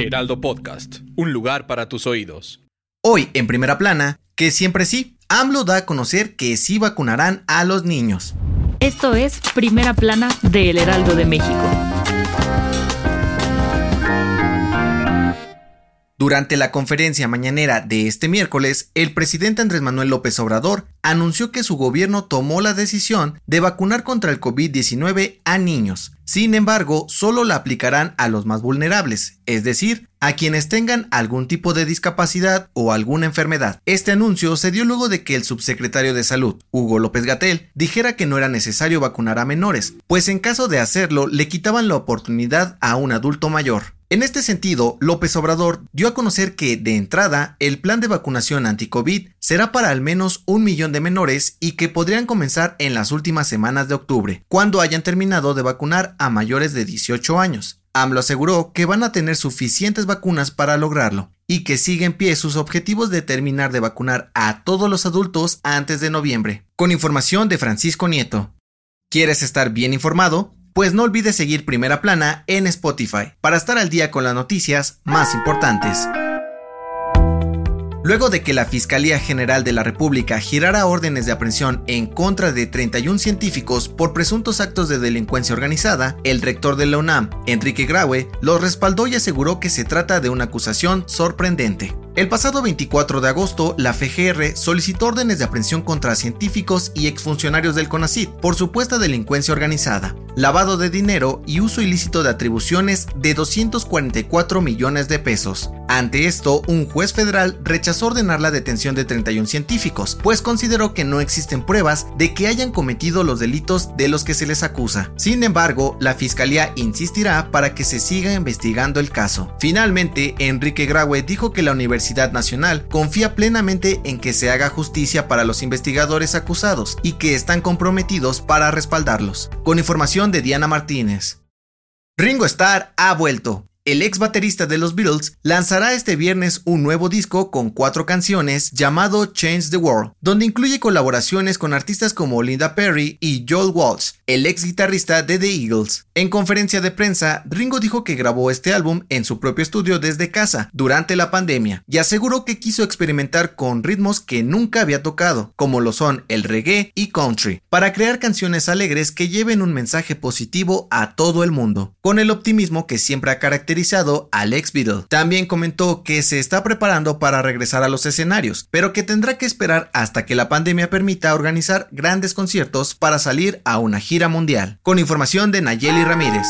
Heraldo Podcast, un lugar para tus oídos. Hoy, en primera plana, que siempre sí, AMLO da a conocer que sí vacunarán a los niños. Esto es Primera Plana de El Heraldo de México. Durante la conferencia mañanera de este miércoles, el presidente Andrés Manuel López Obrador anunció que su gobierno tomó la decisión de vacunar contra el COVID-19 a niños. Sin embargo, solo la aplicarán a los más vulnerables, es decir, a quienes tengan algún tipo de discapacidad o alguna enfermedad. Este anuncio se dio luego de que el subsecretario de Salud, Hugo López Gatel, dijera que no era necesario vacunar a menores, pues en caso de hacerlo le quitaban la oportunidad a un adulto mayor. En este sentido, López Obrador dio a conocer que, de entrada, el plan de vacunación anti-COVID será para al menos un millón de menores y que podrían comenzar en las últimas semanas de octubre, cuando hayan terminado de vacunar a mayores de 18 años. AMLO aseguró que van a tener suficientes vacunas para lograrlo y que sigue en pie sus objetivos de terminar de vacunar a todos los adultos antes de noviembre. Con información de Francisco Nieto. ¿Quieres estar bien informado? Pues no olvides seguir Primera Plana en Spotify para estar al día con las noticias más importantes. Luego de que la Fiscalía General de la República girara órdenes de aprehensión en contra de 31 científicos por presuntos actos de delincuencia organizada, el rector de la UNAM, Enrique Graue, los respaldó y aseguró que se trata de una acusación sorprendente. El pasado 24 de agosto, la FGR solicitó órdenes de aprehensión contra científicos y exfuncionarios del CONACYT por supuesta delincuencia organizada, lavado de dinero y uso ilícito de atribuciones de 244 millones de pesos. Ante esto, un juez federal rechazó ordenar la detención de 31 científicos, pues consideró que no existen pruebas de que hayan cometido los delitos de los que se les acusa. Sin embargo, la fiscalía insistirá para que se siga investigando el caso. Finalmente, Enrique Graue dijo que la Universidad Nacional confía plenamente en que se haga justicia para los investigadores acusados y que están comprometidos para respaldarlos. Con información de Diana Martínez. Ringo Starr ha vuelto el ex baterista de los Beatles, lanzará este viernes un nuevo disco con cuatro canciones llamado Change the World, donde incluye colaboraciones con artistas como Linda Perry y Joel Walsh, el ex guitarrista de The Eagles. En conferencia de prensa, Ringo dijo que grabó este álbum en su propio estudio desde casa durante la pandemia y aseguró que quiso experimentar con ritmos que nunca había tocado, como lo son el reggae y country, para crear canciones alegres que lleven un mensaje positivo a todo el mundo, con el optimismo que siempre ha caracterizado al ex Beatle. También comentó que se está preparando para regresar a los escenarios, pero que tendrá que esperar hasta que la pandemia permita organizar grandes conciertos para salir a una gira mundial. Con información de Nayeli Ramírez.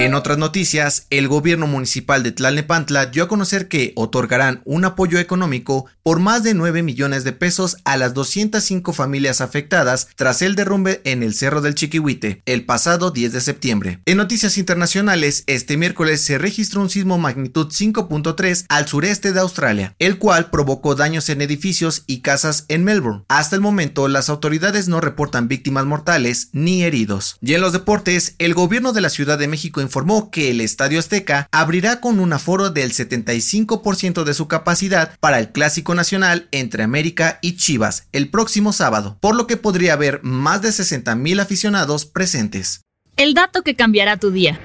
En otras noticias, el gobierno municipal de Tlalnepantla dio a conocer que otorgarán un apoyo económico por más de 9 millones de pesos a las 205 familias afectadas tras el derrumbe en el Cerro del Chiquihuite el pasado 10 de septiembre. En noticias internacionales, este miércoles se registró un sismo magnitud 5.3 al sureste de Australia, el cual provocó daños en edificios y casas en Melbourne. Hasta el momento, las autoridades no reportan víctimas mortales ni heridos. Y en los deportes, el gobierno de la Ciudad de México informó que el Estadio Azteca abrirá con un aforo del 75% de su capacidad para el Clásico Nacional entre América y Chivas el próximo sábado, por lo que podría haber más de 60 mil aficionados presentes. El dato que cambiará tu día.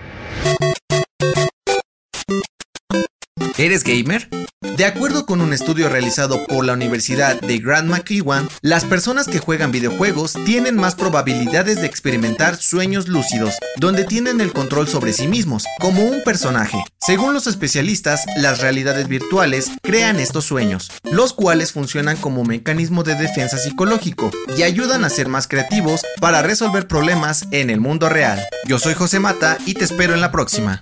¿Eres gamer? De acuerdo con un estudio realizado por la Universidad de Grand McEwan, las personas que juegan videojuegos tienen más probabilidades de experimentar sueños lúcidos, donde tienen el control sobre sí mismos, como un personaje. Según los especialistas, las realidades virtuales crean estos sueños, los cuales funcionan como mecanismo de defensa psicológico y ayudan a ser más creativos para resolver problemas en el mundo real. Yo soy José Mata y te espero en la próxima.